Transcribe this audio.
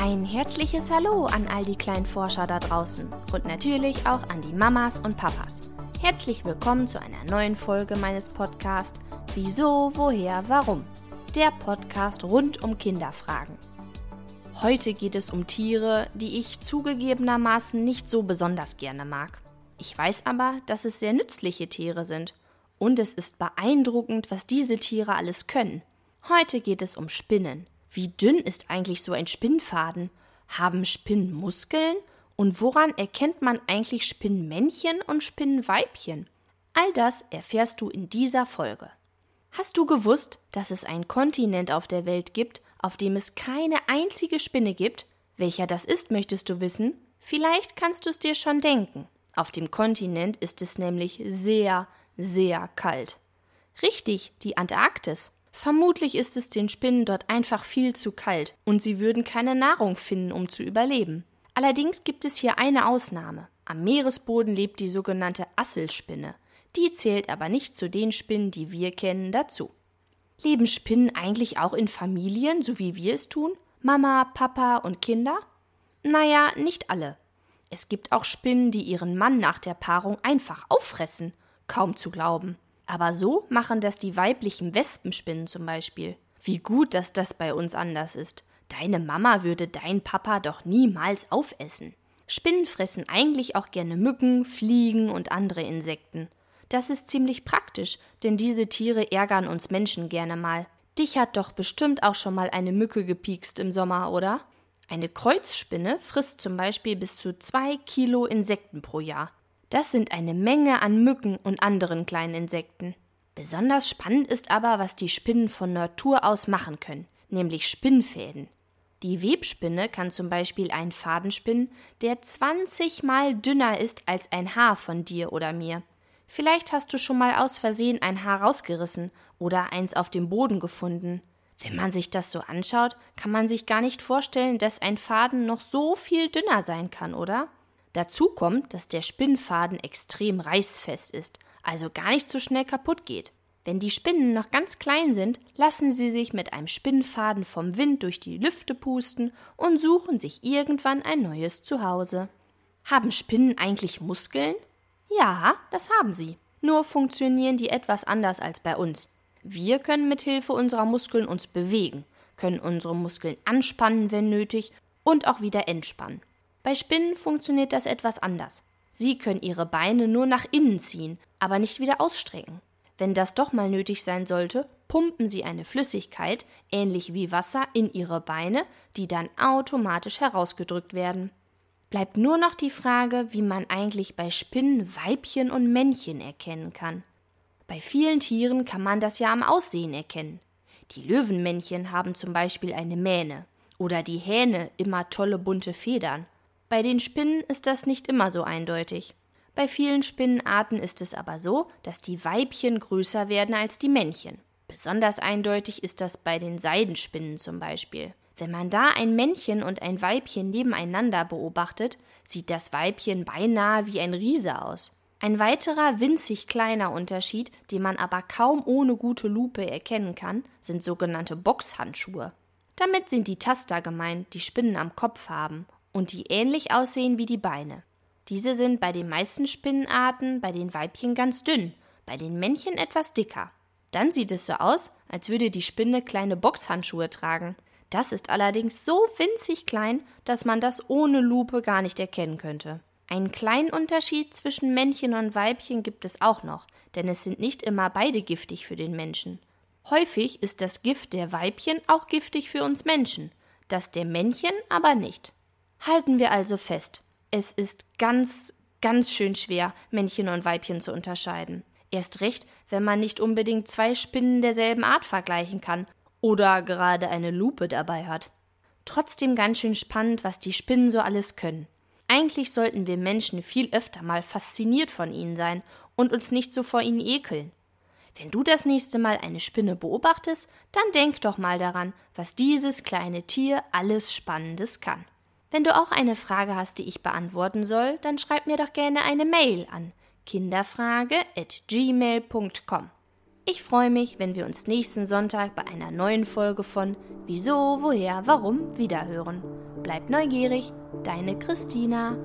Ein herzliches Hallo an all die kleinen Forscher da draußen und natürlich auch an die Mamas und Papas. Herzlich willkommen zu einer neuen Folge meines Podcasts Wieso, woher, warum? Der Podcast rund um Kinderfragen. Heute geht es um Tiere, die ich zugegebenermaßen nicht so besonders gerne mag. Ich weiß aber, dass es sehr nützliche Tiere sind. Und es ist beeindruckend, was diese Tiere alles können. Heute geht es um Spinnen. Wie dünn ist eigentlich so ein Spinnfaden? Haben Spinnen Muskeln? Und woran erkennt man eigentlich Spinnmännchen und Spinnweibchen? All das erfährst du in dieser Folge. Hast du gewusst, dass es einen Kontinent auf der Welt gibt, auf dem es keine einzige Spinne gibt? Welcher das ist, möchtest du wissen? Vielleicht kannst du es dir schon denken. Auf dem Kontinent ist es nämlich sehr, sehr kalt. Richtig, die Antarktis. Vermutlich ist es den Spinnen dort einfach viel zu kalt und sie würden keine Nahrung finden, um zu überleben. Allerdings gibt es hier eine Ausnahme. Am Meeresboden lebt die sogenannte Asselspinne. Die zählt aber nicht zu den Spinnen, die wir kennen, dazu. Leben Spinnen eigentlich auch in Familien, so wie wir es tun? Mama, Papa und Kinder? Naja, nicht alle. Es gibt auch Spinnen, die ihren Mann nach der Paarung einfach auffressen. Kaum zu glauben. Aber so machen das die weiblichen Wespenspinnen zum Beispiel. Wie gut, dass das bei uns anders ist. Deine Mama würde dein Papa doch niemals aufessen. Spinnen fressen eigentlich auch gerne Mücken, Fliegen und andere Insekten. Das ist ziemlich praktisch, denn diese Tiere ärgern uns Menschen gerne mal. Dich hat doch bestimmt auch schon mal eine Mücke gepiekst im Sommer, oder? Eine Kreuzspinne frisst zum Beispiel bis zu zwei Kilo Insekten pro Jahr. Das sind eine Menge an Mücken und anderen kleinen Insekten. Besonders spannend ist aber, was die Spinnen von Natur aus machen können, nämlich Spinnfäden. Die Webspinne kann zum Beispiel einen Faden spinnen, der 20 mal dünner ist als ein Haar von dir oder mir. Vielleicht hast du schon mal aus Versehen ein Haar rausgerissen oder eins auf dem Boden gefunden. Wenn man sich das so anschaut, kann man sich gar nicht vorstellen, dass ein Faden noch so viel dünner sein kann, oder? Dazu kommt, dass der Spinnfaden extrem reißfest ist, also gar nicht so schnell kaputt geht. Wenn die Spinnen noch ganz klein sind, lassen sie sich mit einem Spinnfaden vom Wind durch die Lüfte pusten und suchen sich irgendwann ein neues Zuhause. Haben Spinnen eigentlich Muskeln? Ja, das haben sie. Nur funktionieren die etwas anders als bei uns. Wir können mit Hilfe unserer Muskeln uns bewegen, können unsere Muskeln anspannen, wenn nötig, und auch wieder entspannen. Bei Spinnen funktioniert das etwas anders. Sie können ihre Beine nur nach innen ziehen, aber nicht wieder ausstrecken. Wenn das doch mal nötig sein sollte, pumpen sie eine Flüssigkeit, ähnlich wie Wasser, in ihre Beine, die dann automatisch herausgedrückt werden. Bleibt nur noch die Frage, wie man eigentlich bei Spinnen Weibchen und Männchen erkennen kann. Bei vielen Tieren kann man das ja am Aussehen erkennen. Die Löwenmännchen haben zum Beispiel eine Mähne oder die Hähne immer tolle bunte Federn bei den Spinnen ist das nicht immer so eindeutig. Bei vielen Spinnenarten ist es aber so, dass die Weibchen größer werden als die Männchen. Besonders eindeutig ist das bei den Seidenspinnen zum Beispiel. Wenn man da ein Männchen und ein Weibchen nebeneinander beobachtet, sieht das Weibchen beinahe wie ein Riese aus. Ein weiterer winzig kleiner Unterschied, den man aber kaum ohne gute Lupe erkennen kann, sind sogenannte Boxhandschuhe. Damit sind die Taster gemeint, die Spinnen am Kopf haben und die ähnlich aussehen wie die Beine. Diese sind bei den meisten Spinnenarten bei den Weibchen ganz dünn, bei den Männchen etwas dicker. Dann sieht es so aus, als würde die Spinne kleine Boxhandschuhe tragen. Das ist allerdings so winzig klein, dass man das ohne Lupe gar nicht erkennen könnte. Einen kleinen Unterschied zwischen Männchen und Weibchen gibt es auch noch, denn es sind nicht immer beide giftig für den Menschen. Häufig ist das Gift der Weibchen auch giftig für uns Menschen, das der Männchen aber nicht. Halten wir also fest, es ist ganz, ganz schön schwer, Männchen und Weibchen zu unterscheiden. Erst recht, wenn man nicht unbedingt zwei Spinnen derselben Art vergleichen kann oder gerade eine Lupe dabei hat. Trotzdem ganz schön spannend, was die Spinnen so alles können. Eigentlich sollten wir Menschen viel öfter mal fasziniert von ihnen sein und uns nicht so vor ihnen ekeln. Wenn du das nächste Mal eine Spinne beobachtest, dann denk doch mal daran, was dieses kleine Tier alles Spannendes kann. Wenn du auch eine Frage hast, die ich beantworten soll, dann schreib mir doch gerne eine Mail an kinderfrage@gmail.com. Ich freue mich, wenn wir uns nächsten Sonntag bei einer neuen Folge von Wieso, woher, warum wiederhören. Bleib neugierig, deine Christina.